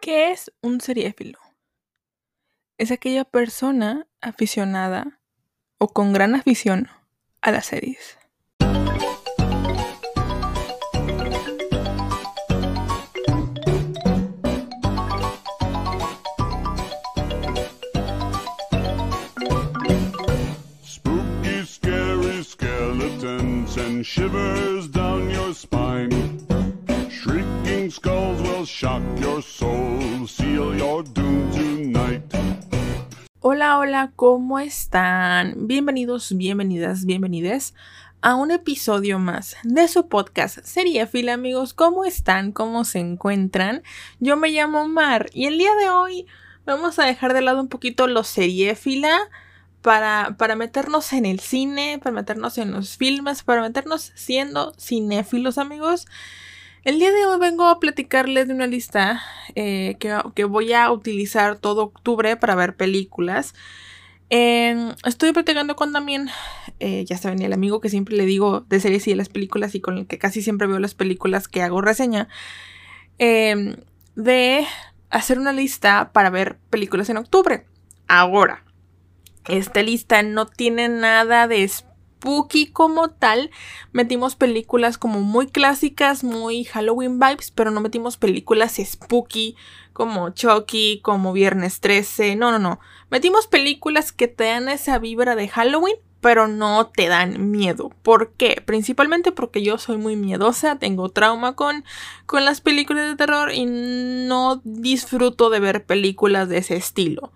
¿Qué es un seriéfilo? Es aquella persona aficionada o con gran afición a las series. Spooky, scary skeletons and shivers down your spine. Your soul, your tonight. Hola, hola, ¿cómo están? Bienvenidos, bienvenidas, bienvenides a un episodio más de su podcast Seriéfila, amigos. ¿Cómo están? ¿Cómo se encuentran? Yo me llamo Mar y el día de hoy vamos a dejar de lado un poquito los seriéfila para, para meternos en el cine, para meternos en los filmes, para meternos siendo cinéfilos, amigos. El día de hoy vengo a platicarles de una lista eh, que, voy a utilizar todo octubre para ver películas. Eh, estoy platicando con también, eh, ya saben, el amigo que siempre le digo de series y de las películas y con el que casi siempre veo las películas que hago reseña, eh, de hacer una lista para ver películas en octubre. Ahora, esta lista no tiene nada de spooky como tal. Metimos películas como muy clásicas, muy Halloween vibes, pero no metimos películas spooky como Chucky, como Viernes 13. No, no, no. Metimos películas que te dan esa vibra de Halloween, pero no te dan miedo. ¿Por qué? Principalmente porque yo soy muy miedosa, tengo trauma con, con las películas de terror y no disfruto de ver películas de ese estilo.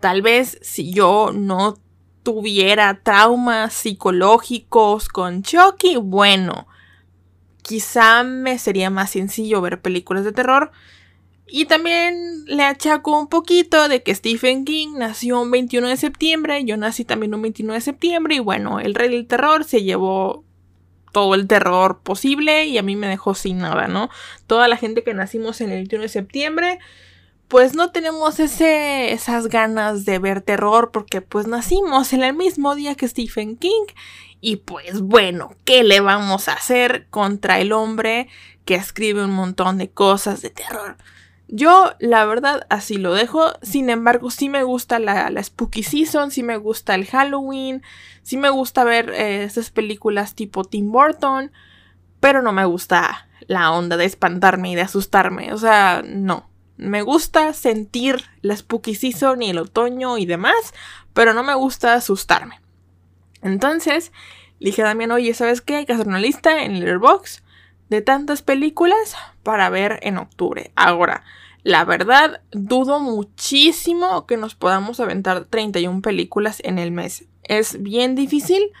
Tal vez si yo no tuviera traumas psicológicos con Chucky, bueno, quizá me sería más sencillo ver películas de terror. Y también le achaco un poquito de que Stephen King nació un 21 de septiembre, yo nací también un 21 de septiembre y bueno, el rey del terror se llevó todo el terror posible y a mí me dejó sin nada, ¿no? Toda la gente que nacimos en el 21 de septiembre, pues no tenemos ese, esas ganas de ver terror porque pues nacimos en el mismo día que Stephen King y pues bueno, ¿qué le vamos a hacer contra el hombre que escribe un montón de cosas de terror? Yo, la verdad, así lo dejo. Sin embargo, sí me gusta la, Spooky Season, sí me gusta el Halloween, sí me gusta ver eh, estas películas tipo Tim Burton, pero no me gusta la onda de espantarme y de asustarme. O sea, no. Me gusta sentir la Spooky Season y el otoño y demás, pero no me gusta asustarme. Entonces, le dije a Damián, oye, ¿sabes qué? Hay que hacer una lista en Letterboxd de tantas películas para ver en octubre. Ahora, la verdad, dudo muchísimo que nos podamos aventar 31 películas en el mes. Es bien difícil.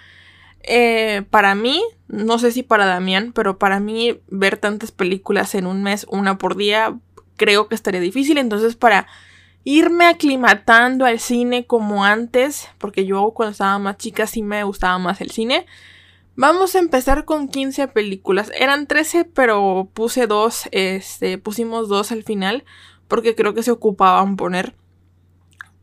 Eh, para mí, no sé si para Damián, pero para mí ver tantas películas en un mes, una por día, creo que estaría difícil. Entonces, para irme aclimatando al cine como antes, porque yo cuando estaba más chica sí me gustaba más el cine. Vamos a empezar con 15 películas. Eran 13, pero puse dos, este, pusimos dos al final, porque creo que se ocupaban poner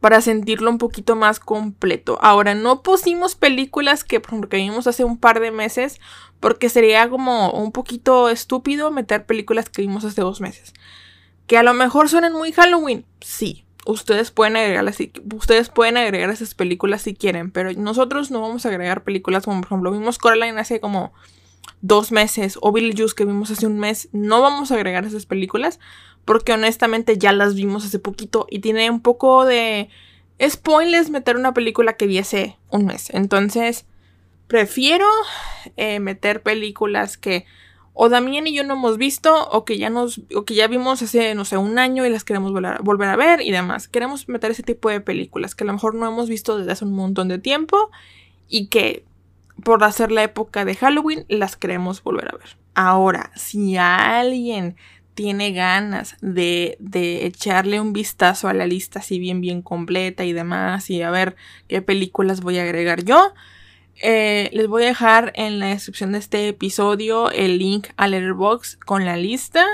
para sentirlo un poquito más completo. Ahora, no pusimos películas que, por ejemplo, que vimos hace un par de meses, porque sería como un poquito estúpido meter películas que vimos hace dos meses. Que a lo mejor suenan muy Halloween, sí, ustedes pueden agregar ustedes pueden agregar esas películas si quieren, pero nosotros no vamos a agregar películas como por ejemplo vimos Coraline hace como dos meses o Juice que vimos hace un mes, no vamos a agregar esas películas porque honestamente ya las vimos hace poquito y tiene un poco de spoilers meter una película que vi hace un mes, entonces prefiero eh, meter películas que o Damien y yo no hemos visto o que ya nos o que ya vimos hace no sé un año y las queremos volver, a ver y demás. Queremos meter ese tipo de películas que a lo mejor no hemos visto desde hace un montón de tiempo y que por hacer la época de Halloween las queremos volver a ver. Ahora, si alguien tiene ganas de, de echarle un vistazo a la lista así bien bien completa y demás y a ver qué películas voy a agregar yo, eh, les voy a dejar en la descripción de este episodio el link a Letterboxd con la lista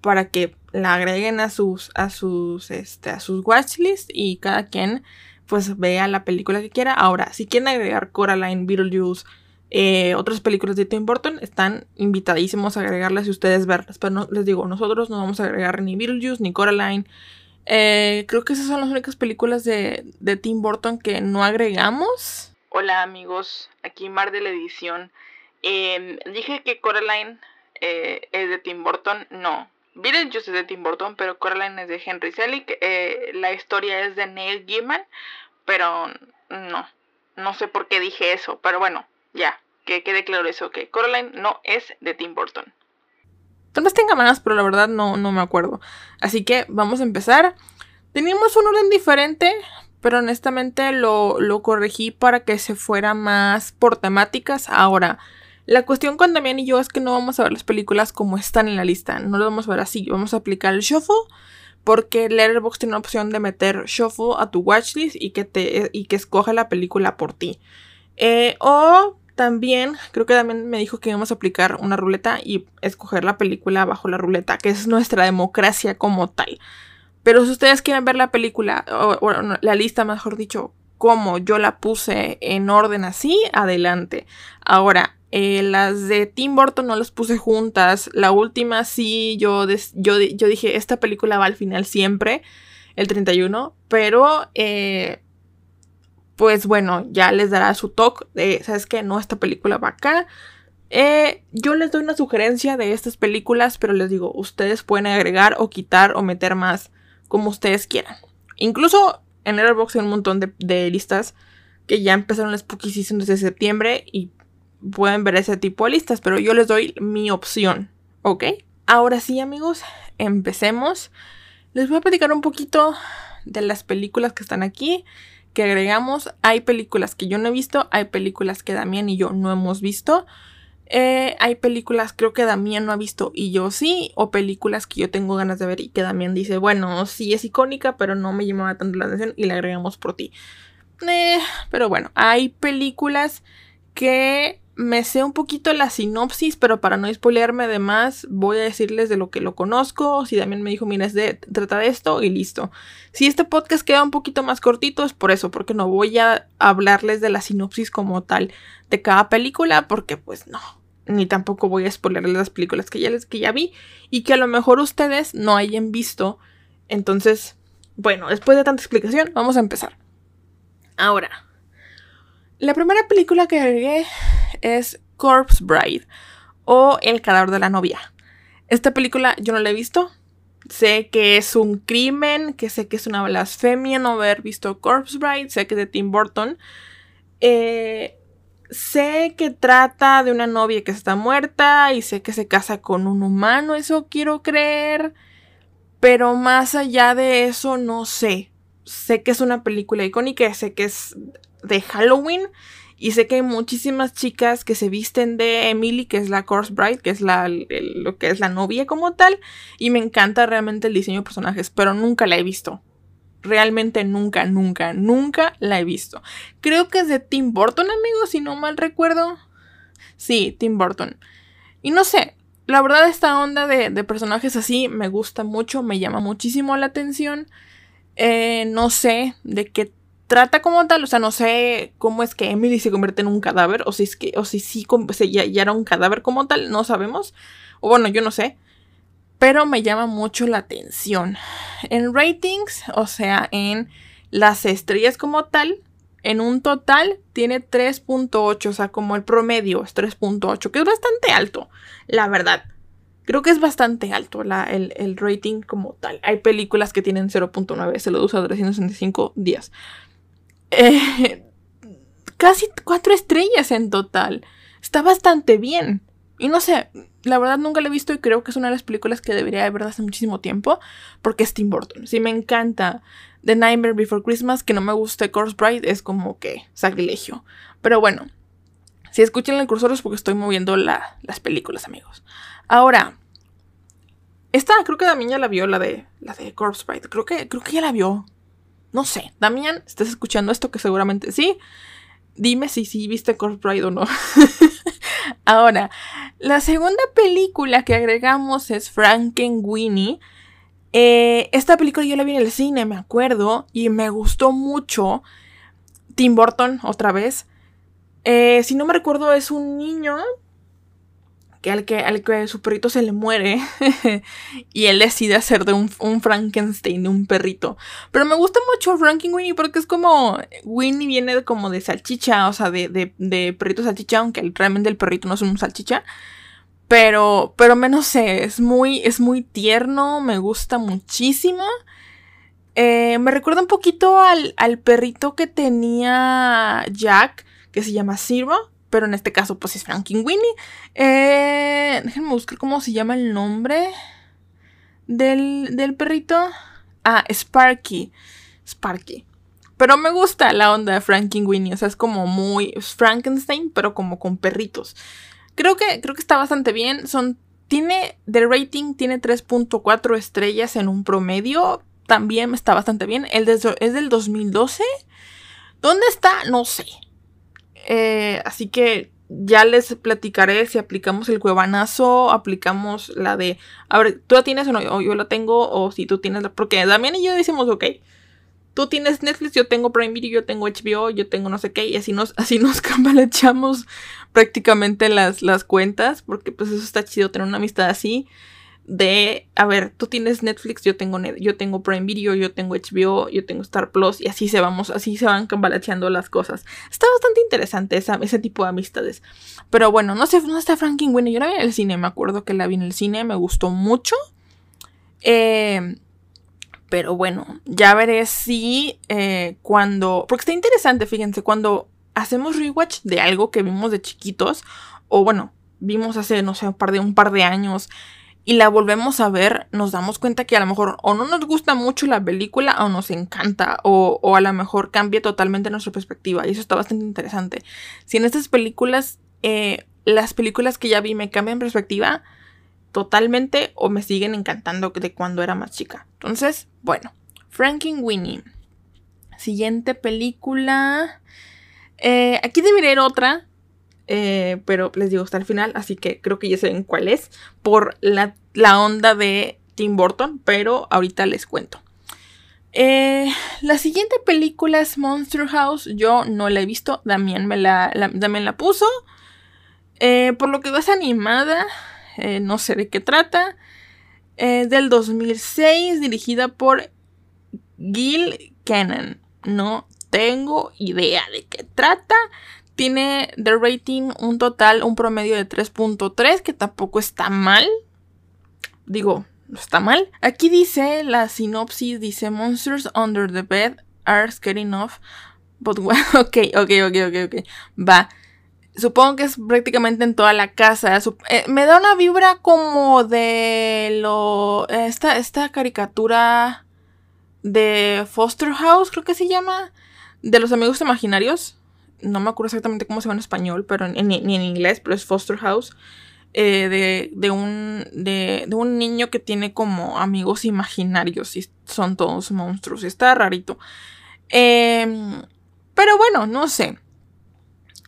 para que la agreguen a sus a sus este a sus watchlist y cada quien pues vea la película que quiera. Ahora, si quieren agregar Coraline, Beetlejuice, eh, otras películas de Tim Burton, están invitadísimos a agregarlas y ustedes verlas. Pero no, les digo, nosotros no vamos a agregar ni Beetlejuice ni Coraline. Eh, creo que esas son las únicas películas de, de Tim Burton que no agregamos. Hola amigos, aquí Mar de la edición. Em, dije que Coraline eh, es de Tim Burton, no. Beetlejuice es de Tim Burton, pero Coraline es de Henry Selick. la historia es de Neil Gaiman, pero no, no sé por qué dije eso, pero bueno, ya, que quede claro eso, que Coraline no es de Tim Burton. Tal vez tenga pero la verdad no, no me acuerdo. Así que vamos a empezar. Teníamos un orden diferente, pero honestamente lo, lo corregí para que se fuera más por temáticas. Ahora, la cuestión con Damián y yo es que no vamos a ver las películas como están en la lista. No lo vamos a ver así. Vamos a aplicar el shuffle. Porque Letterboxd tiene la opción de meter shuffle a tu watchlist y que, te, y que escoja la película por ti. Eh, o también, creo que también me dijo que íbamos a aplicar una ruleta y escoger la película bajo la ruleta, que es nuestra democracia como tal. Pero si ustedes quieren ver la película, o, la lista, mejor dicho, como yo la puse en orden así, adelante. Ahora, eh, las de Tim Burton no las puse juntas. La última sí, yo, yo, yo dije, esta película va al final siempre, el 31, pero... Eh, pues bueno, ya les dará su talk de, ¿sabes qué? No, esta película va acá. Eh, yo les doy una sugerencia de estas películas, pero les digo, ustedes pueden agregar o quitar o meter más como ustedes quieran. Incluso en Airbox hay un montón de, listas que ya empezaron las Spooky Season desde septiembre y pueden ver ese tipo de listas, pero yo les doy mi opción, ¿ok? Ahora sí, amigos, empecemos. Les voy a platicar un poquito de las películas que están aquí que agregamos. Hay películas que yo no he visto, hay películas que Damián y yo no hemos visto. Eh, hay películas creo que Damián no ha visto y yo sí, o películas que yo tengo ganas de ver y que Damián dice, bueno, sí es icónica, pero no me llamaba tanto la atención y la agregamos por ti. Eh, pero bueno, hay películas que me sé un poquito la sinopsis, pero para no spoilearme de más, voy a decirles de lo que lo conozco. Si también me dijo, mira, es de, trata de esto y listo. Si este podcast queda un poquito más cortito, es por eso, porque no voy a hablarles de la sinopsis como tal de cada película, porque pues no. Ni tampoco voy a spoilerles las películas que ya, les, que ya vi y que a lo mejor ustedes no hayan visto. Entonces, bueno, después de tanta explicación, vamos a empezar. Ahora, la primera película que agregué es Corpse Bride o El cadáver de la novia. Esta película yo no la he visto. Sé que es un crimen, que sé que es una blasfemia no haber visto Corpse Bride, sé que es de Tim Burton. Eh, sé que trata de una novia que está muerta y sé que se casa con un humano, eso quiero creer. Pero más allá de eso, no sé. Sé que es una película icónica, sé que es de Halloween y sé que hay muchísimas chicas que se visten de Emily, que es la Corpse Bride, que es la, lo que es la novia como tal. Y me encanta realmente el diseño de personajes, pero nunca la he visto. Realmente nunca, nunca, nunca la he visto. Creo que es de Tim Burton, amigos, si no mal recuerdo. Sí, Tim Burton. Y no sé, la verdad esta onda de, de personajes así me gusta mucho, me llama muchísimo la atención. Eh, no sé de qué trata como tal, o sea, no sé cómo es que Emily se convierte en un cadáver, o si es que, o si sí ya, ya, era un cadáver como tal, no sabemos. O bueno, yo no sé. Pero me llama mucho la atención. En ratings, o sea, en las estrellas como tal, en un total tiene 3.8, o sea, como el promedio es 3.8, que es bastante alto, la verdad. Creo que es bastante alto el, el, rating como tal. Hay películas que tienen 0.9, se lo usa 365 días. Eh, casi cuatro estrellas en total. Está bastante bien. Y no sé, la verdad nunca la he visto y creo que es una de las películas que debería haber hace muchísimo tiempo. Porque es Tim Burton. Si me encanta The Nightmare Before Christmas, que no me guste Corpse Bride, es como que sacrilegio. Pero bueno, si escuchan el cursor es porque estoy moviendo las películas, amigos. Ahora, esta creo que Damián ya la vio, la de, la de Corpse Bride. Creo que, creo que ya la vio. No sé, Damián, ¿estás escuchando esto? Que seguramente sí. Dime si viste Corpse Bride o no. Ahora, la segunda película que agregamos es Frankenweenie. Eh, esta película yo la vi en el cine, me acuerdo, y me gustó mucho. Tim Burton, otra vez. Eh, si no me recuerdo, es un niño que al que, al que su perrito se le muere y él decide hacer de un, Frankenstein, de un perrito. Pero me gusta mucho Frankenweenie porque es como, Winnie viene como de salchicha, o sea, de, de, de perrito salchicha, aunque realmente el perrito no es un salchicha. Pero, pero menos sé, es muy, es muy tierno, me gusta muchísimo. Eh, me recuerda un poquito al, al perrito que tenía Jack, que se llama Zero pero en este caso pues es Frankenweenie. Eh, déjenme buscar cómo se llama el nombre del, del perrito. Ah, Sparky. Sparky. Pero me gusta la onda de Frankenweenie, o sea, es como muy Frankenstein, pero como con perritos. Creo que, creo que está bastante bien. Son, tiene, de rating tiene 3.4 estrellas en un promedio. También está bastante bien. El es del 2012. ¿Dónde está? No sé. Eh, así que ya les platicaré si aplicamos el cuevanazo, aplicamos la de, a ver, tú la tienes o no, o yo la tengo, o si tú tienes la, porque Damián y yo decimos, ok, tú tienes Netflix, yo tengo Prime Video, yo tengo HBO, yo tengo no sé qué, y así nos, así nos cambalechamos prácticamente las, las cuentas, porque pues eso está chido tener una amistad así de, a ver, tú tienes Netflix, yo tengo, yo tengo Prime Video, yo tengo HBO, yo tengo Star Plus y así se vamos, así se van cambalacheando las cosas. Está bastante interesante ese tipo de amistades. Pero bueno, no sé, no está Frankenweenie, yo la vi en el cine, me acuerdo que la vi en el cine, me gustó mucho. Eh, pero bueno, ya veré si eh, cuando, porque está interesante, fíjense, cuando hacemos rewatch de algo que vimos de chiquitos, o bueno, vimos hace, no sé, un par de, un par de años, y la volvemos a ver, nos damos cuenta que a lo mejor o no nos gusta mucho la película o nos encanta o, a lo mejor cambia totalmente nuestra perspectiva y eso está bastante interesante. Si en estas películas, eh, las películas que ya vi me cambian perspectiva totalmente o me siguen encantando de cuando era más chica. Entonces, bueno, Winnie. Siguiente película. Eh, aquí debería ir otra eh, pero les digo hasta el final, así que creo que ya saben cuál es, por la, onda de Tim Burton, pero ahorita les cuento. Eh, la siguiente película es Monster House, yo no la he visto, Damián me la, la puso, eh, por lo que es animada, no sé de qué trata, del 2006, dirigida por Gil Cannon, no tengo idea de qué trata, tiene de rating un total, un promedio de 3.3, que tampoco está mal. Digo, no está mal. Aquí dice la sinopsis, dice Monsters under the bed are scared enough. But well, ok, ok, ok, ok, ok. Va. Supongo que es prácticamente en toda la casa. Eh, me da una vibra como de lo. Esta, esta caricatura de Foster House, creo que se llama. De los amigos imaginarios no me acuerdo exactamente cómo se llama en español, pero ni en inglés, pero es Foster House, eh, de, un, de, un niño que tiene como amigos imaginarios y son todos monstruos. Está rarito. Em, pero bueno, no sé.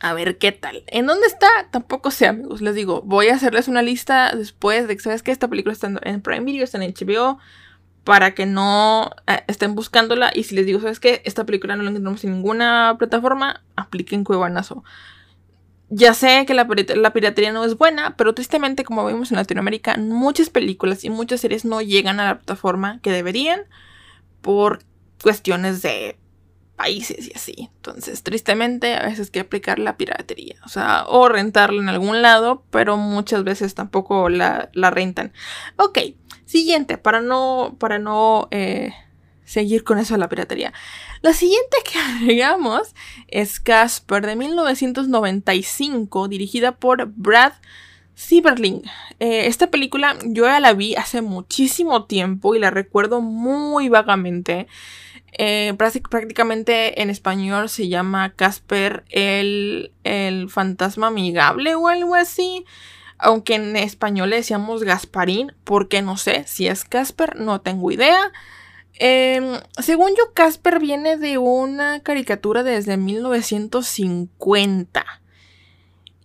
A ver qué tal. ¿En dónde está? Tampoco sé, amigos. Les digo, voy a hacerles una lista después de que sabes que esta película está en Prime Video, está en HBO para que no eh, estén buscándola. Y si les digo, ¿sabes qué? Esta película no la encontramos en ninguna plataforma, apliquen Cuevanazo. Ya sé que la, la, piratería no es buena, pero tristemente, como vemos en Latinoamérica, muchas películas y muchas series no llegan a la plataforma que deberían por cuestiones de países y así. Entonces, tristemente, a veces hay que aplicar la piratería. O sea, o rentarla en algún lado, pero muchas veces tampoco la, la rentan. Ok. Siguiente, para no, para no eh, seguir con eso de la piratería. La siguiente que agregamos es Casper de 1995, dirigida por Brad Sieberling. Eh, esta película yo ya la vi hace muchísimo tiempo y la recuerdo muy vagamente. Eh, prácticamente en español se llama Casper el, el fantasma amigable o algo así. Aunque en español le decíamos Gasparín, porque no sé si es Casper, no tengo idea. Em, según yo, Casper viene de una caricatura desde 1950.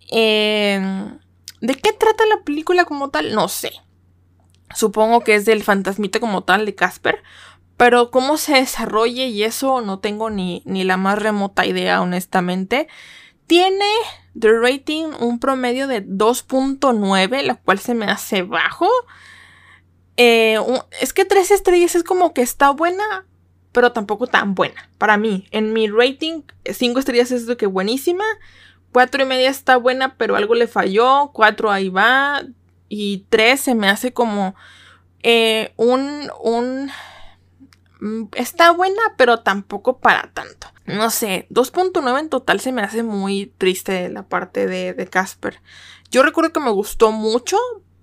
Em, ¿De qué trata la película como tal? No sé. Supongo que es del fantasmita como tal de Casper. Pero cómo se desarrolle y eso no tengo ni, ni la más remota idea, honestamente tiene de rating un promedio de 2.9, la cual se me hace bajo. Eh, es que 3 estrellas es como que está buena, pero tampoco tan buena. Para mí, en mi rating, 5 estrellas es de que buenísima. 4 y media está buena, pero algo le falló. 4 ahí va. Y 3 se me hace como eh, un, un... Mm, está buena, pero tampoco para tanto. No sé, 2.9 en total se me hace muy triste la parte de Casper. Yo recuerdo que me gustó mucho,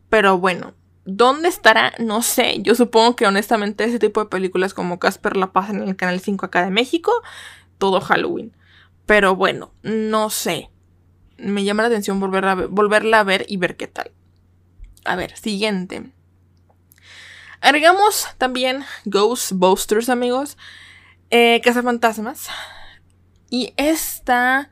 pero bueno, ¿Dónde estará? No sé. Yo supongo que honestamente ese tipo de películas como Casper la pasan en el Canal 5 acá de México. Todo Halloween. Pero bueno, no sé. Me llama la atención volverla a ver, volverla a ver y ver qué tal. A ver, siguiente. Agregamos también Ghostbusters, amigos. Eh, Fantasmas. Y esta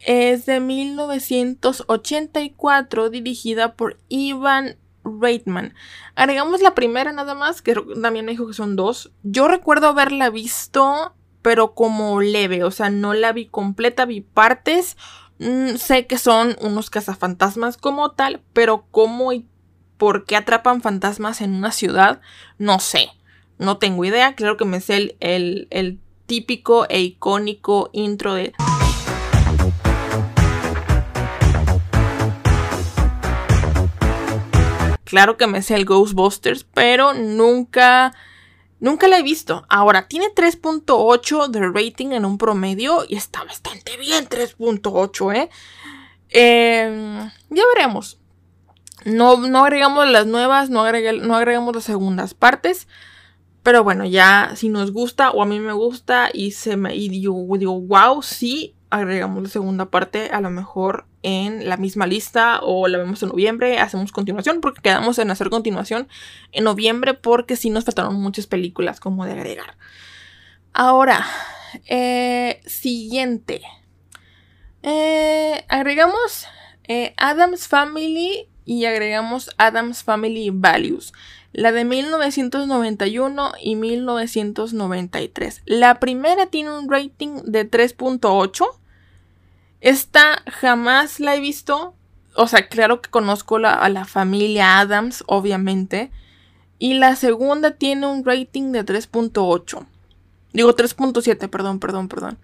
es de 1984, dirigida por Ivan Reitman. Agregamos la primera nada más, que también me dijo que son dos. Yo recuerdo haberla visto, pero como leve, o sea, no la vi completa, vi partes. Mm, sé que son unos cazafantasmas como tal, pero cómo y por qué atrapan fantasmas en una ciudad, no sé. No tengo idea, claro que me sé el, el típico e icónico intro de... Claro que me sé el Ghostbusters, pero nunca, nunca la he visto. Ahora, tiene 3.8 de rating en un promedio y está bastante bien 3.8, ¿eh? ¿eh? Ya veremos. No, no agregamos las nuevas, no, no agregamos las segundas partes. Pero bueno, ya si nos gusta o a mí me gusta y se me y digo, digo wow, sí, agregamos la segunda parte a lo mejor en la misma lista o la vemos en noviembre, hacemos continuación porque quedamos en hacer continuación en noviembre porque sí nos faltaron muchas películas como de agregar. Ahora, eh, siguiente. Eh, agregamos eh, Adams Family y agregamos Adams Family Values. La de 1991 y 1993. La primera tiene un rating de 3.8 esta jamás la he visto. O sea, claro que conozco a la familia Adams, obviamente. Y la segunda tiene un rating de 3.8. Digo 3.7, perdón, perdón, perdón.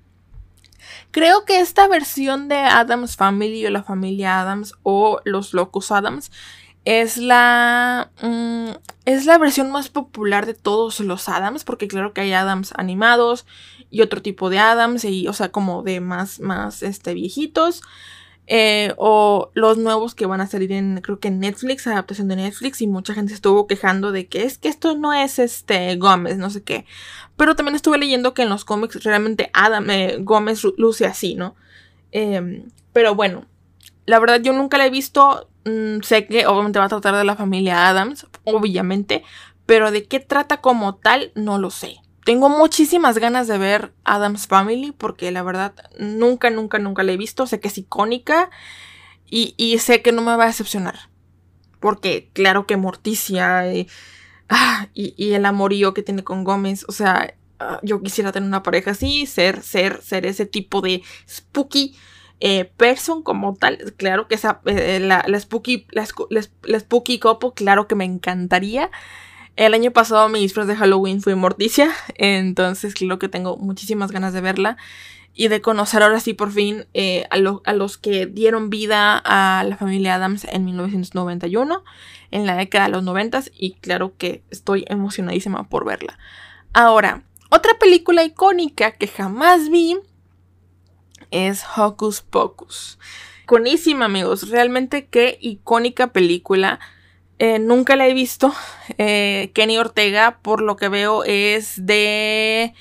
Creo que esta versión de Adams Family o la familia Adams o los locos Adams es la mm, es la versión más popular de todos los Adams porque claro que hay Adams animados y otro tipo de Adams y o sea como de más más este viejitos eh, o los nuevos que van a salir en creo que en Netflix adaptación de Netflix y mucha gente estuvo quejando de que es que esto no es este Gómez no sé qué. Pero también estuve leyendo que en los cómics realmente Adam eh, Gómez luce así no em, pero bueno la verdad yo nunca la he visto Mm, sé que obviamente va a tratar de la familia Adams, obviamente, pero de qué trata como tal no lo sé. Tengo muchísimas ganas de ver Adams Family porque la verdad nunca, nunca, nunca la he visto. Sé que es icónica y, sé que no me va a decepcionar. Porque claro que Morticia y, ah, y, el amorío que tiene con Gómez, o sea, ah, yo quisiera tener una pareja así, ser, ser, ser ese tipo de spooky eh, person como tal, claro que esa, eh, la, spooky, la, spooky copo, claro que me encantaría. El año pasado mi disfraz de Halloween fue Morticia, entonces creo que tengo muchísimas ganas de verla y de conocer ahora sí por fin eh, a, los que dieron vida a la familia Adams en 1991, en la década de los 90 y claro que estoy emocionadísima por verla. Ahora, otra película icónica que jamás vi es Hocus Pocus. Conísima, amigos. Realmente qué icónica película. Eh, nunca la he visto. Eh, Kenny Ortega, por lo que veo, es de.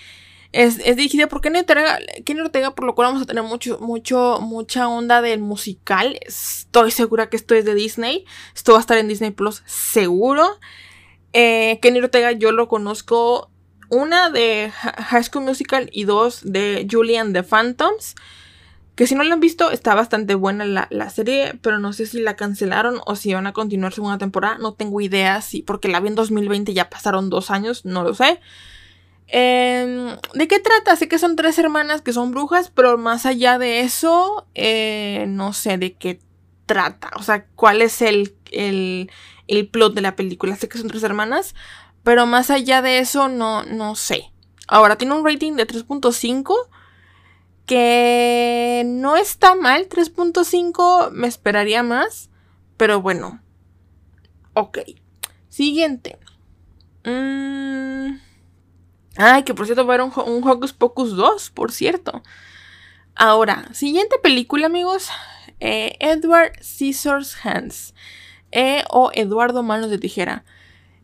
Es, dirigida por Kenny Ortega, Kenny Ortega, por lo cual vamos a tener mucho, mucho, mucha onda del musical. Estoy segura que esto es de Disney. Esto va a estar en Disney Plus, seguro. Eh, Kenny Ortega yo lo conozco. Una de High School Musical y dos de Julian the Phantoms. Que si no la han visto, está bastante buena la, serie, pero no sé si la cancelaron o si van a continuar segunda temporada. No tengo idea, si, porque la vi en 2020 ya pasaron dos años, no lo sé. Em, ¿De qué trata? Sé que son tres hermanas que son brujas, pero más allá de eso, eh, no sé de qué trata. O sea, cuál es el, el, el, plot de la película. Sé que son tres hermanas, pero más allá de eso, no, no sé. Ahora, tiene un rating de 3.5 que no está mal. 3.5 me esperaría más, pero bueno. Ok. Siguiente. Mmm... Ay, que por cierto va a haber un, un Hocus Pocus 2, por cierto. Ahora, siguiente película, amigos. Eh, Edward Scissors Hands. Eh, o Eduardo Manos de Tijera.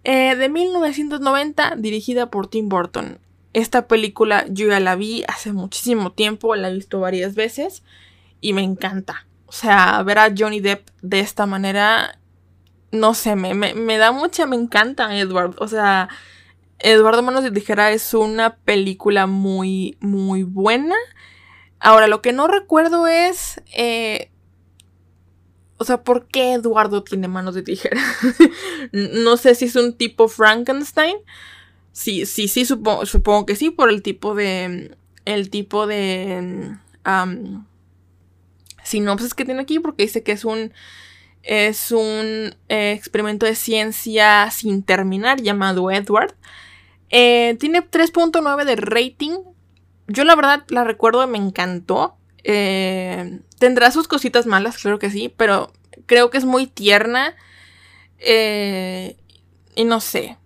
Eh, de 1990, dirigida por Tim Burton. Esta película yo ya la vi hace muchísimo tiempo, la he visto varias veces y me encanta. O sea, ver a Johnny Depp de esta manera, no sé, me, me, me da mucha, me encanta Edward. O sea, Eduardo Manos de Tijera es una película muy, muy buena. Ahora, lo que no recuerdo es. Eh, o sea, ¿por qué Eduardo tiene manos de tijera? no sé si es un tipo Frankenstein. Sí, sí, sí, supongo, supongo que sí, por el tipo de. El tipo de. sinopsis que tiene aquí, porque dice que es un. Es un eh, experimento de ciencia sin terminar llamado Edward. Eh, tiene 3.9 de rating. Yo la verdad la recuerdo me encantó. Eh, tendrá sus cositas malas, claro que sí, pero creo que es muy tierna. Eh, y no sé.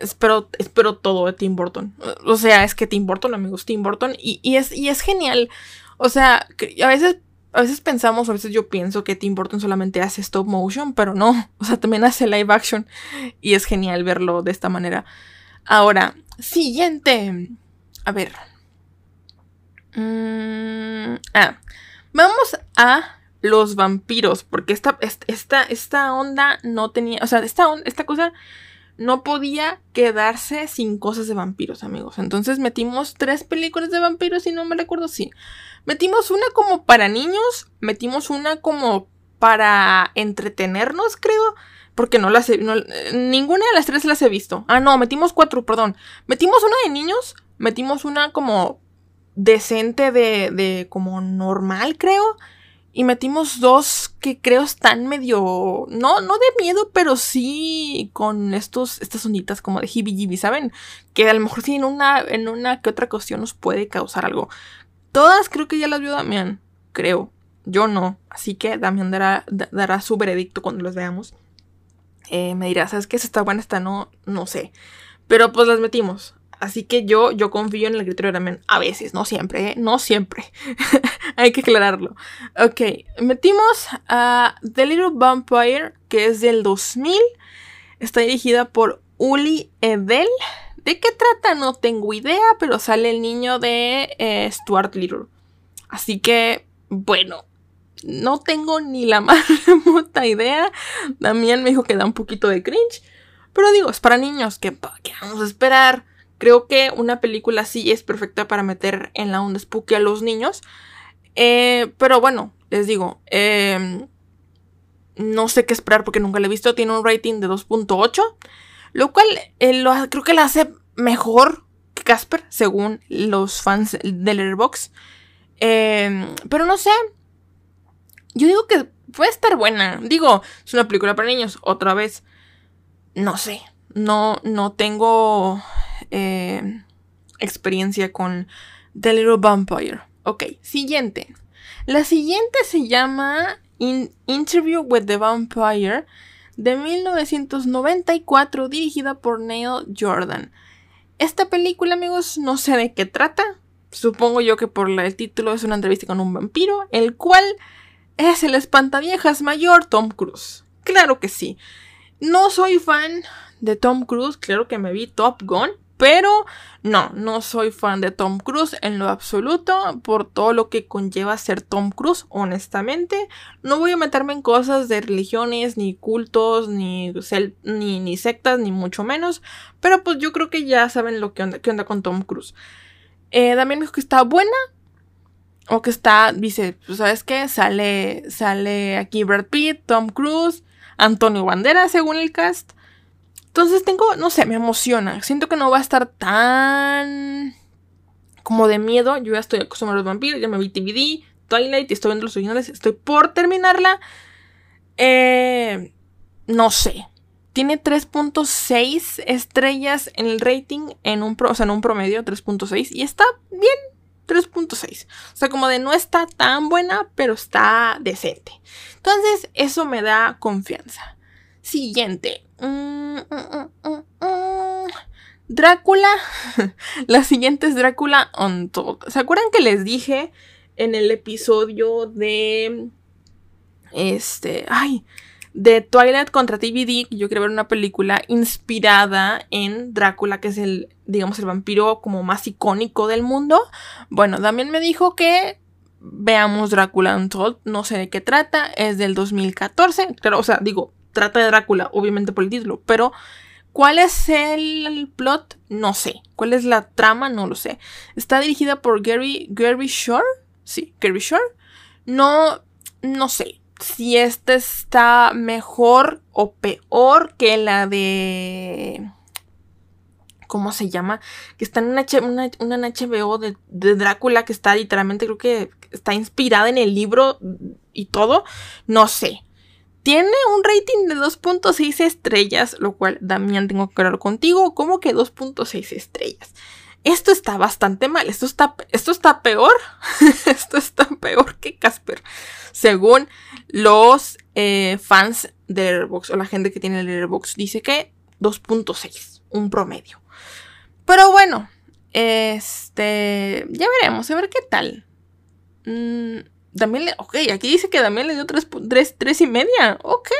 Espero, espero todo de Tim Burton. O sea, es que Tim Burton, amigos, Tim Burton. Y, es, y es genial. O sea, a veces, a veces pensamos, a veces yo pienso que Tim Burton solamente hace stop motion, pero no. O sea, también hace live action. Y es genial verlo de esta manera. Ahora, siguiente. A ver. Mm, ah, vamos a los vampiros, porque esta, esta, esta onda no tenía, o sea, esta, esta cosa no podía quedarse sin cosas de vampiros, amigos. Entonces metimos tres películas de vampiros, y no me recuerdo si. Metimos una como para niños, metimos una como para entretenernos, creo. Porque no las he, ninguna de las tres las he visto. Ah, no, metimos cuatro, perdón. Metimos una de niños, metimos una como decente de, de como normal, creo. Y metimos dos que creo están medio. No, no de miedo, pero sí con estos, estas onditas como de hibi ¿saben? Que a lo mejor sí en una, en una que otra cuestión nos puede causar algo. Todas creo que ya las vio Damián. Creo. Yo no. Así que Damián dará, dará su veredicto cuando las veamos. Eh, me dirá, ¿sabes qué? Si está buena, esta no, no sé. Pero pues las metimos. Así que yo, yo confío en el criterio de Damián. A veces, no siempre, ¿eh? No siempre. Hay que aclararlo. Ok, metimos a The Little Vampire, que es del 2000. Está dirigida por Uli Edel. ¿De qué trata? No tengo idea, pero sale el niño de eh, Stuart Little. Así que, bueno, no tengo ni la más remota idea. Damián me dijo que da un poquito de cringe. Pero digo, es para niños. ¿Qué, vamos a esperar? Creo que una película así es perfecta para meter en la onda spooky a los niños. Eh, pero bueno, les digo. Em, no sé qué esperar porque nunca la he visto. Tiene un rating de 2.8. Lo cual eh, creo que la hace mejor que Casper, según los fans del Airbox. Em, pero no sé, yo digo que puede estar buena. Digo, es una película para niños, otra vez. No sé. No, no tengo eh, experiencia con The Little Vampire. Ok, siguiente. La siguiente se llama Interview with the Vampire de 1994, dirigida por Neil Jordan. Esta película, amigos, no sé de qué trata. Supongo yo que por el título es una entrevista con un vampiro, el cual es el espantaviejas mayor Tom Cruise. Claro que sí. No soy fan de Tom Cruise, claro que me vi Top Gun, pero no, no soy fan de Tom Cruise en lo absoluto por todo lo que conlleva ser Tom Cruise, honestamente. No voy a meterme en cosas de religiones, ni cultos, ni, ni, sectas, ni mucho menos, pero pues yo creo que ya saben lo que onda, con Tom Cruise. Eh, también me dijo que está buena, o que está, dice, pues, ¿sabes qué? Sale, sale aquí Brad Pitt, Tom Cruise, Antonio Banderas, según el cast. Entonces tengo, no sé, me emociona. Siento que no va a estar tan como de miedo. Yo ya estoy acostumbrado a los vampiros, ya me vi TVD, Twilight y estoy viendo los originales. Estoy por terminarla. Eh, no sé. Tiene 3.6 estrellas en el rating, en un, o sea, en un promedio 3.6. Y está bien, 3.6. O sea, como de no está tan buena, pero está decente. Entonces, eso me da confianza. Siguiente. Mm, mm, mm, Drácula. La siguiente es Drácula Untold. ¿Se acuerdan que les dije en el episodio de. Este. Ay. De Twilight contra TVD. Yo quiero ver una película inspirada en Drácula, que es el, digamos, el vampiro como más icónico del mundo. Bueno, también me dijo que veamos Drácula Untold. No sé de qué trata. Es del 2014. Pero, o sea, digo, trata de Drácula, obviamente por el título. Pero ¿Cuál es el plot? No sé. ¿Cuál es la trama? No lo sé. Está dirigida por Gary, Gary Shore. Sí, Gary Shore. No, no sé si esta está mejor o peor que la de... ¿Cómo se llama? Que está en una, una, HBO de, de, Drácula que está literalmente, creo que está inspirada en el libro y todo. No sé. Tiene un rating de 2.6 estrellas, lo cual, Damián, tengo que hablar contigo. ¿Cómo que 2.6 estrellas? Esto está bastante mal. Esto está, esto está peor. esto está peor que Casper. Según los eh, fans de Airbox o la gente que tiene el Airbox, dice que 2.6, un promedio. Pero bueno, este. Ya veremos, a ver qué tal. Mm, Damián le. Ok, aquí dice que Damián le dio 3, y media. Ok.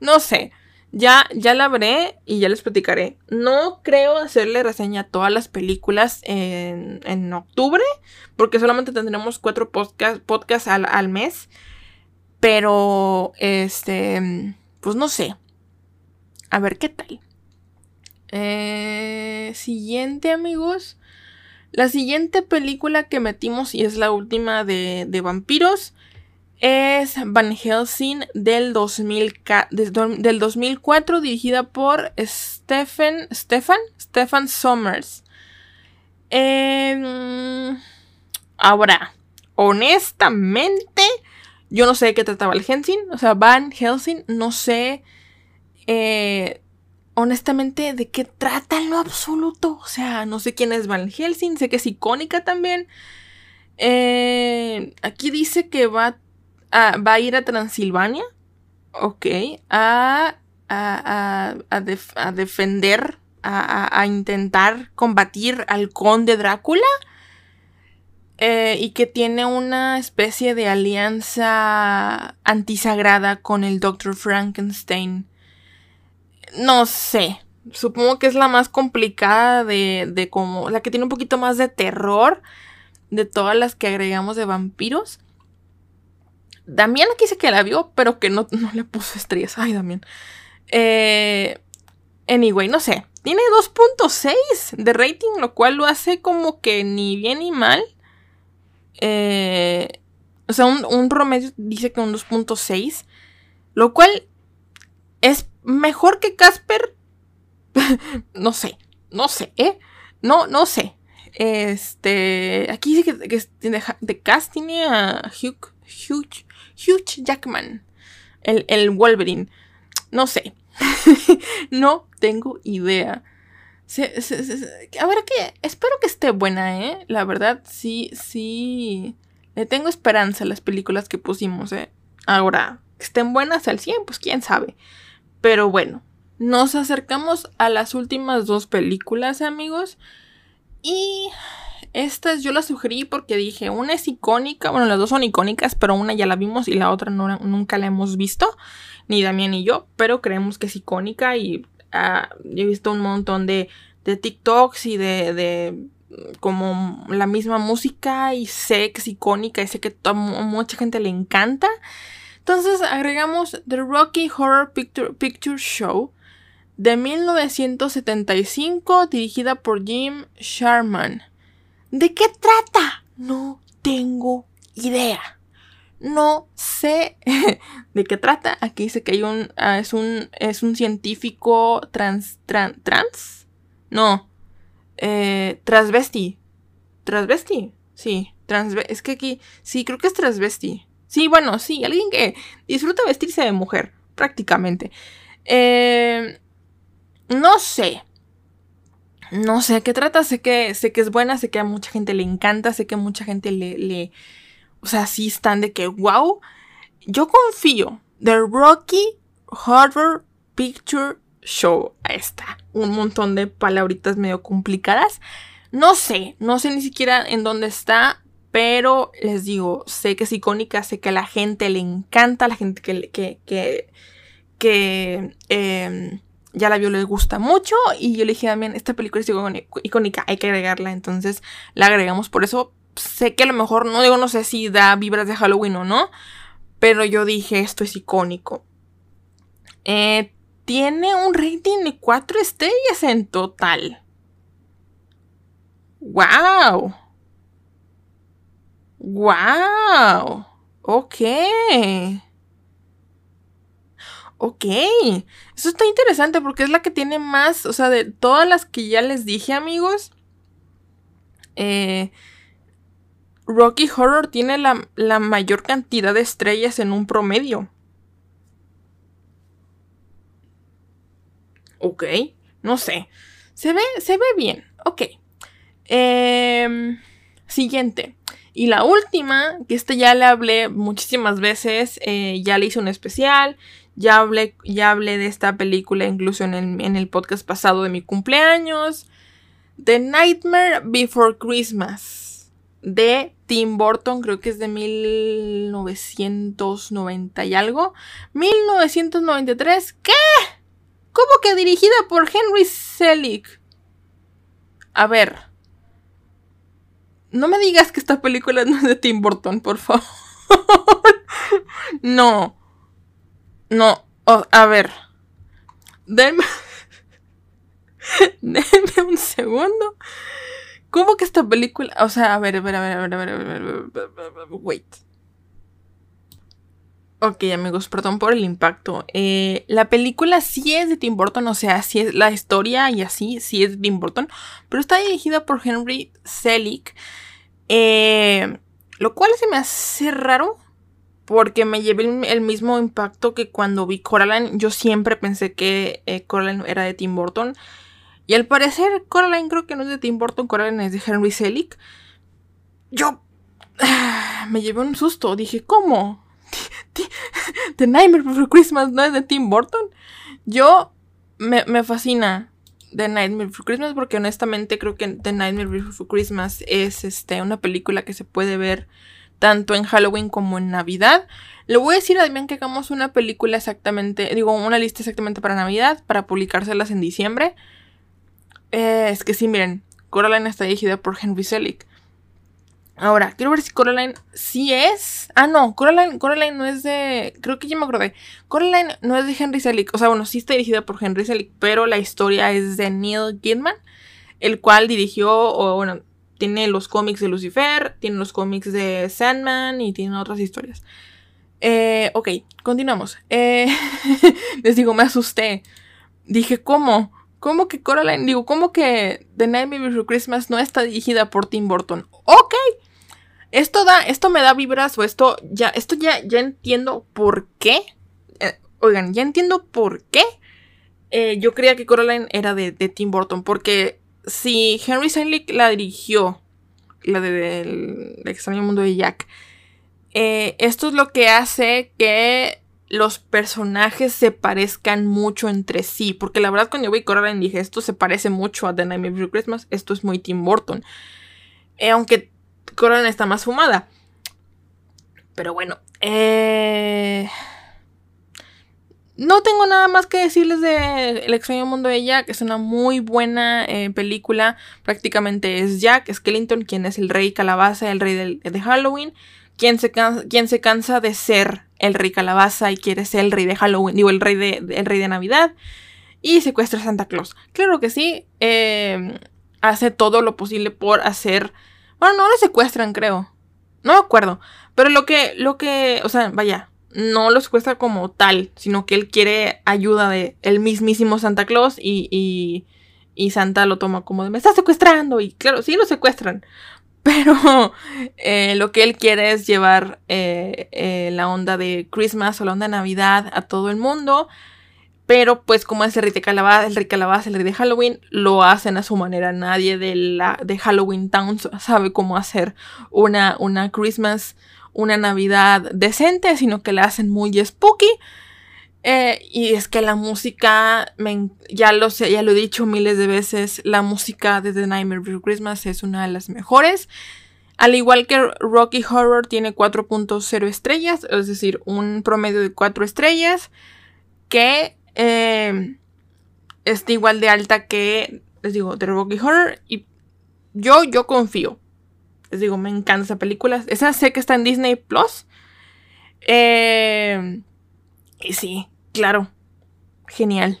No sé. Ya, ya la veré y ya les platicaré. No creo hacerle reseña a todas las películas en, en octubre. Porque solamente tendremos cuatro podcasts podcast al, al mes. Pero, este. Pues no sé. A ver qué tal. Eh, siguiente, amigos. La siguiente película que metimos, y es la última de, vampiros, es Van Helsing del, 2000, del 2004, dirigida por Stephen, Stefan, Stefan Sommers. Em, ahora, honestamente, yo no sé de qué trataba el Helsing, o sea, Van Helsing, no sé eh, honestamente, ¿de qué trata en lo absoluto? O sea, no sé quién es Van Helsing, sé que es icónica también. Eh, aquí dice que va a, va a ir a Transilvania, ok, a defender, a, intentar combatir al conde Drácula. Eh, y que tiene una especie de alianza antisagrada con el Dr. Frankenstein. No sé. Supongo que es la más complicada de, de como. La que tiene un poquito más de terror de todas las que agregamos de vampiros. Damián aquí dice que la vio, pero que no, no le puso estrellas. Ay, Damián. Eh, anyway, no sé. Tiene 2.6 de rating, lo cual lo hace como que ni bien ni mal. Eh, o sea, un, un promedio dice que un 2.6. Lo cual es mejor que Casper. no sé, no sé, ¿eh? No, no sé. Este. Aquí dice que, que de, cast tiene a Hugh, Hugh, Hugh Jackman. El, el Wolverine. No sé. no tengo idea. a ver qué. Espero que esté buena, ¿eh? La verdad, sí, sí. Le tengo esperanza a las películas que pusimos, ¿eh? Ahora, que estén buenas al 100, pues quién sabe. Pero bueno, nos acercamos a las últimas dos películas, amigos. Y estas yo las sugerí porque dije, una es icónica, bueno, las dos son icónicas, pero una ya la vimos y la otra nunca la hemos visto, ni Damián ni yo, pero creemos que es icónica y uh, he visto un montón de, de TikToks y de, de, como la misma música y sé que es icónica y sé que a mucha gente le encanta. Entonces agregamos The Rocky Horror Picture, Picture Show de 1975 dirigida por Jim Sharman. ¿De qué trata? No tengo idea. No sé de qué trata. Aquí dice que hay un. ah, es un. Es un científico trans. tran- ¿Trans? No. Eh, transvesti. ¿Transvesti? Sí. Transve es que aquí. Sí, creo que es transvesti. Sí, bueno, sí. Alguien que disfruta vestirse de mujer. Prácticamente. Eh, no sé. No sé qué trata. Sé que, sé que es buena. Sé que a mucha gente le encanta. Sé que a mucha gente le. le o sea, sí están de que, wow. Yo confío. The Rocky Horror Picture Show. Ahí está. Un montón de palabritas medio complicadas. No sé, no sé ni siquiera en dónde está. Pero les digo, sé que es icónica, sé que a la gente le encanta, la gente que, que, que, eh, ya la vio le gusta mucho. Y yo le dije también, esta película es icóni- icónica, hay que agregarla. Entonces la agregamos. Por eso sé que a lo mejor, no digo, no sé si da vibras de Halloween o no. Pero yo dije, esto es icónico. Eh, tiene un rating de 4 estrellas en total. ¡Wow! ¡Wow! Ok. Ok. Eso está interesante porque es la que tiene más, o sea, de todas las que ya les dije, amigos. Eh, Rocky Horror tiene la, la mayor cantidad de estrellas en un promedio. Ok, no sé. Se ve, se ve bien. Ok. Em, siguiente. Y la última, que esta ya le hablé muchísimas veces, eh, ya le hice un especial, ya hablé, ya hablé de esta película incluso en el, en el podcast pasado de mi cumpleaños. The Nightmare Before Christmas de Tim Burton, creo que es de 1990 y algo. 1993, ¿qué? ¿Cómo que dirigida por Henry Selick? A ver. No me digas que esta película no es de Tim Burton, por favor. no. No. Oh, a ver. Denme. Denme un segundo. ¿Cómo que esta película? O sea, a ver, a ver, a ver, a ver, a ver, a ver, a ver, a ver, a ver, wait. Ok, amigos, perdón por el impacto. Eh, la película sí es de Tim Burton, o sea, sí es la historia y así, sí es de Tim Burton, pero está dirigida por Henry Selick, eh, lo cual se me hace raro porque me llevé el, mismo impacto que cuando vi Coraline. Yo siempre pensé que eh, Coraline era de Tim Burton. Y al parecer, Coraline creo que no es de Tim Burton, Coraline es de Henry Selick. Yo me llevé un susto. Dije, ¿cómo? The Nightmare Before Christmas no es de Tim Burton. Yo me, me fascina The Nightmare Before Christmas porque honestamente creo que The Nightmare Before Christmas es este, una película que se puede ver tanto en Halloween como en Navidad. Le voy a decir a que hagamos una película exactamente, digo, una lista exactamente para Navidad, para publicárselas en diciembre. Eh, es que sí, miren, Coraline está dirigida por Henry Selick. Ahora, quiero ver si Coraline sí es. Ah, no, Coraline, Coraline no es de. Creo que ya me acordé. Coraline no es de Henry Selick. O sea, bueno, sí está dirigida por Henry Selick, pero la historia es de Neil Gaiman, el cual dirigió, o bueno, tiene los cómics de Lucifer, tiene los cómics de Sandman y tiene otras historias. Eh, ok, continuamos. Eh, les digo, me asusté. Dije, ¿cómo? ¿Cómo que Coraline? Digo, ¿cómo que The Nightmare Before Christmas no está dirigida por Tim Burton? Ok. Esto da, esto me da vibras o esto ya, esto ya, ya entiendo por qué. Eh, oigan, ya entiendo por qué. Eh, yo creía que Coraline era de, de, Tim Burton porque si Henry Selick la dirigió, la de, de, El extraño mundo de Jack, eh, esto es lo que hace que los personajes se parezcan mucho entre sí. Porque la verdad, cuando yo vi Coraline dije, esto se parece mucho a The Nightmare Before Christmas. Esto es muy Tim Burton. Aunque Coraline está más fumada. Pero bueno. Eh... No tengo nada más que decirles de El extraño mundo de Jack. Es una muy buena eh, película. Prácticamente es Jack Skellington, quien es el rey calabaza, el rey de, de Halloween. Quien se, cansa, quien se cansa de ser el rey calabaza y quiere ser el rey de Halloween, digo, el rey de, el rey de Navidad. Y secuestra a Santa Claus. Claro que sí. Eh, hace todo lo posible por hacer. Bueno, no lo secuestran, creo. No me acuerdo. Pero lo que, lo que, o sea, vaya, no lo secuestra como tal, sino que él quiere ayuda de el mismísimo Santa Claus y, y, y Santa lo toma como de me está secuestrando y claro, sí lo secuestran. Pero eh, lo que él quiere es llevar eh, eh, la onda de Christmas o la onda de Navidad a todo el mundo. Pero pues como es el rey de calabaza, el rey el de Halloween, lo hacen a su manera. Nadie de, la, de Halloween Town sabe cómo hacer una, una Christmas, una Navidad decente, sino que la hacen muy spooky. Eh, y es que la música, ya, lo sé, ya lo he dicho miles de veces, la música de The Nightmare Before Christmas es una de las mejores. Al igual que Rocky Horror tiene 4.0 estrellas, es decir, un promedio de 4 estrellas, que eh, está igual de alta que, les digo, The Rocky Horror. Y yo, yo confío. Les digo, me encanta esa película. Esa sé que está en Disney Plus. Eh, y sí, claro. Genial.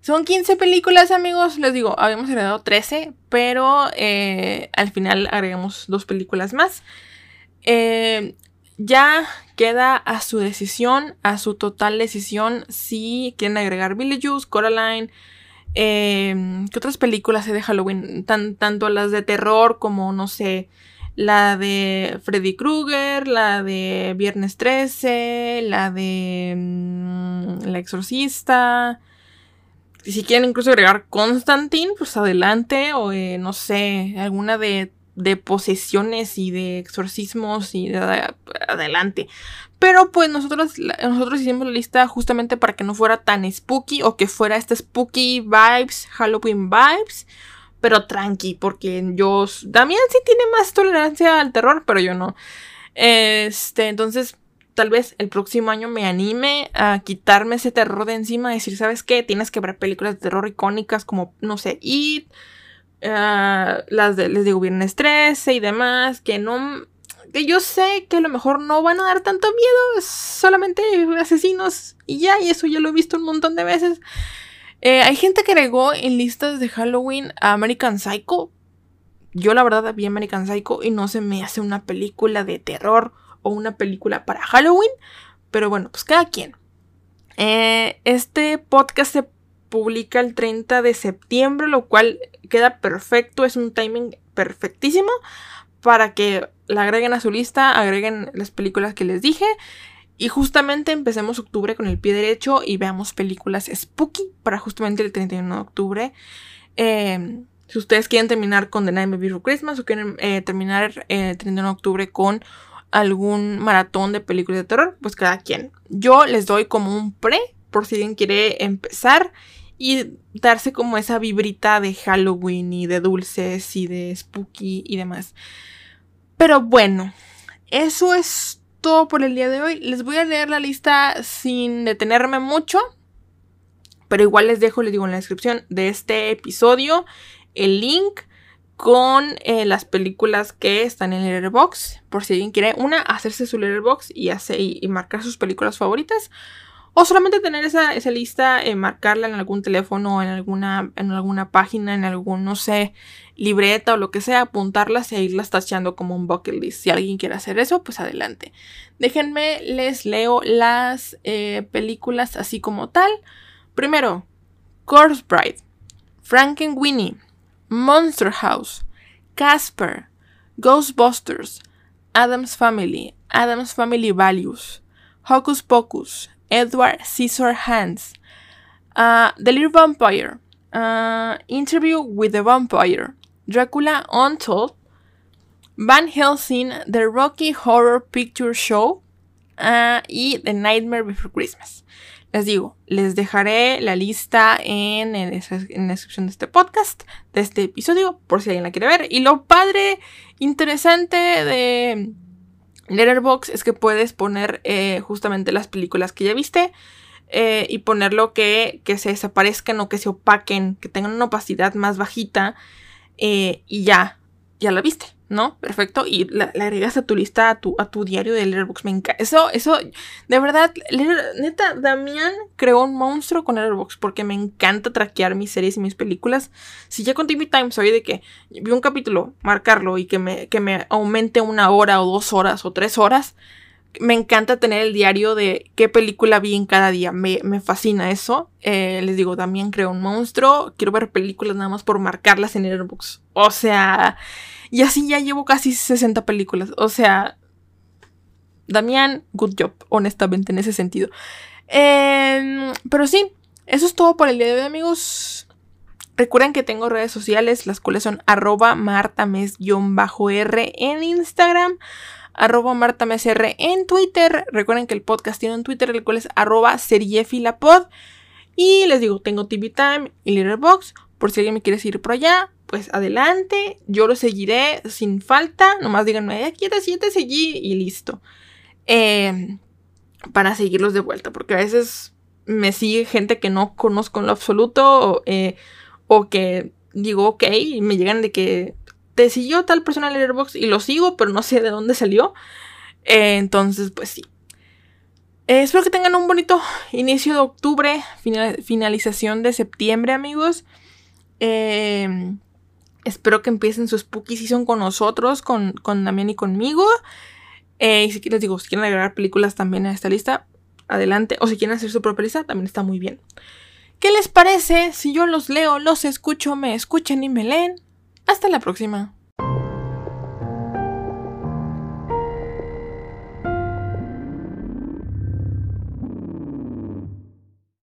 Son 15 películas, amigos. Les digo, habíamos heredado 13, pero eh, al final agregamos dos películas más. Eh, ya queda a su decisión, a su total decisión, si quieren agregar Juice, Coraline. Eh, ¿Qué otras películas hay de Halloween? tanto las de terror como, no sé, la de Freddy Krueger, la de Viernes 13, la de mm, La Exorcista. Si quieren incluso agregar Constantine, pues adelante. O eh, no sé, alguna de, de, posesiones y de exorcismos y adelante. Pero pues nosotros, nosotros hicimos la lista justamente para que no fuera tan spooky o que fuera este spooky vibes, Halloween vibes pero tranqui, porque yo. Damián sí tiene más tolerancia al terror, pero yo no. Este, entonces, tal vez el próximo año me anime a quitarme ese terror de encima, decir, ¿sabes qué? Tienes que ver películas de terror icónicas como, no sé, It, uh, las de, les digo, Viernes 13 y demás, que no. Que yo sé que a lo mejor no van a dar tanto miedo, solamente asesinos y ya, y eso ya lo he visto un montón de veces. Eh, hay gente que agregó en listas de Halloween a American Psycho. Yo la verdad vi American Psycho y no se me hace una película de terror o una película para Halloween. Pero bueno, pues cada quien. Eh, este podcast se publica el 30 de septiembre, lo cual queda perfecto, es un timing perfectísimo para que la agreguen a su lista, agreguen las películas que les dije y justamente empecemos octubre con el pie derecho y veamos películas spooky para justamente el 31 de octubre. Em, si ustedes quieren terminar con The Nightmare Before Christmas o quieren eh, terminar eh, el 31 de octubre con algún maratón de películas de terror, pues cada quien. Yo les doy como un pre por si alguien quiere empezar y darse como esa vibrita de Halloween y de dulces y de spooky y demás. Pero bueno, eso es todo por el día de hoy. Les voy a leer la lista sin detenerme mucho. Pero igual les dejo, les digo en la descripción de este episodio el link con eh, las películas que están en el Letterboxd. Por si alguien quiere una, hacerse su Letterboxd y, hacer, y, marcar sus películas favoritas. O solamente tener esa, esa lista, eh, marcarla en algún teléfono, en alguna, en alguna página, en algún, no sé, libreta o lo que sea, apuntarlas e irlas tachando como un bucket list. Si alguien quiere hacer eso, pues adelante. Déjenme, les leo las eh, películas así como tal. Primero, Corpse Bride, Frankenweenie, Monster House, Casper, Ghostbusters, Adam's Family, Adam's Family Values, Hocus Pocus, Edward Scissorhands, uh, The Little Vampire, uh, Interview with the Vampire, Dracula Untold, Van Helsing, The Rocky Horror Picture Show. Uh, y The Nightmare Before Christmas. Les digo, les dejaré la lista en, en, la descripción de este podcast, de este episodio, por si alguien la quiere ver. Y lo padre, interesante de Letterbox es que puedes poner eh, justamente las películas que ya viste eh, y ponerlo que, que se desaparezcan o que se opaquen, que tengan una opacidad más bajita eh, y ya ya la viste, ¿no? Perfecto. Y la, agregas a tu lista, a tu, a tu diario de Letterboxd. Me encanta. Eso, eso, de verdad, neta, Damián creó un monstruo con Letterboxd porque me encanta traquear mis series y mis películas. Si ya con TV Time soy de que vi un capítulo, marcarlo y que me, que me aumente una hora o dos horas o tres horas, me encanta tener el diario de qué película vi en cada día. Me, fascina eso. Eh, les digo, también creo un monstruo. Quiero ver películas nada más por marcarlas en Airbox. O sea, y así ya llevo casi 60 películas. O sea, Damián, good job, honestamente, en ese sentido. Em, pero sí, eso es todo por el día de hoy, amigos. Recuerden que tengo redes sociales, las cuales son arroba martames-r en Instagram arroba martamsr en Twitter. Recuerden que el podcast tiene un Twitter, el cual es arroba seriefilapod. Y les digo, tengo TV Time y Letterboxd. Por si alguien me quiere seguir por allá, pues adelante. Yo lo seguiré sin falta. Nomás díganme, aquí te siete seguí y listo. Em, para seguirlos de vuelta. Porque a veces me sigue gente que no conozco en lo absoluto. Eh, o que digo, ok, y me llegan de que te siguió tal persona en Letterboxd y lo sigo, pero no sé de dónde salió. Eh, entonces, pues sí. Eh, espero que tengan un bonito inicio de octubre, finalización de septiembre, amigos. Eh, espero que empiecen su spooky season con nosotros, con, con Damián y conmigo. y si les digo, si quieren agregar películas también a esta lista, adelante. O si quieren hacer su propia lista, también está muy bien. ¿Qué les parece si yo los leo, los escucho, me escuchan y me leen? Hasta la próxima.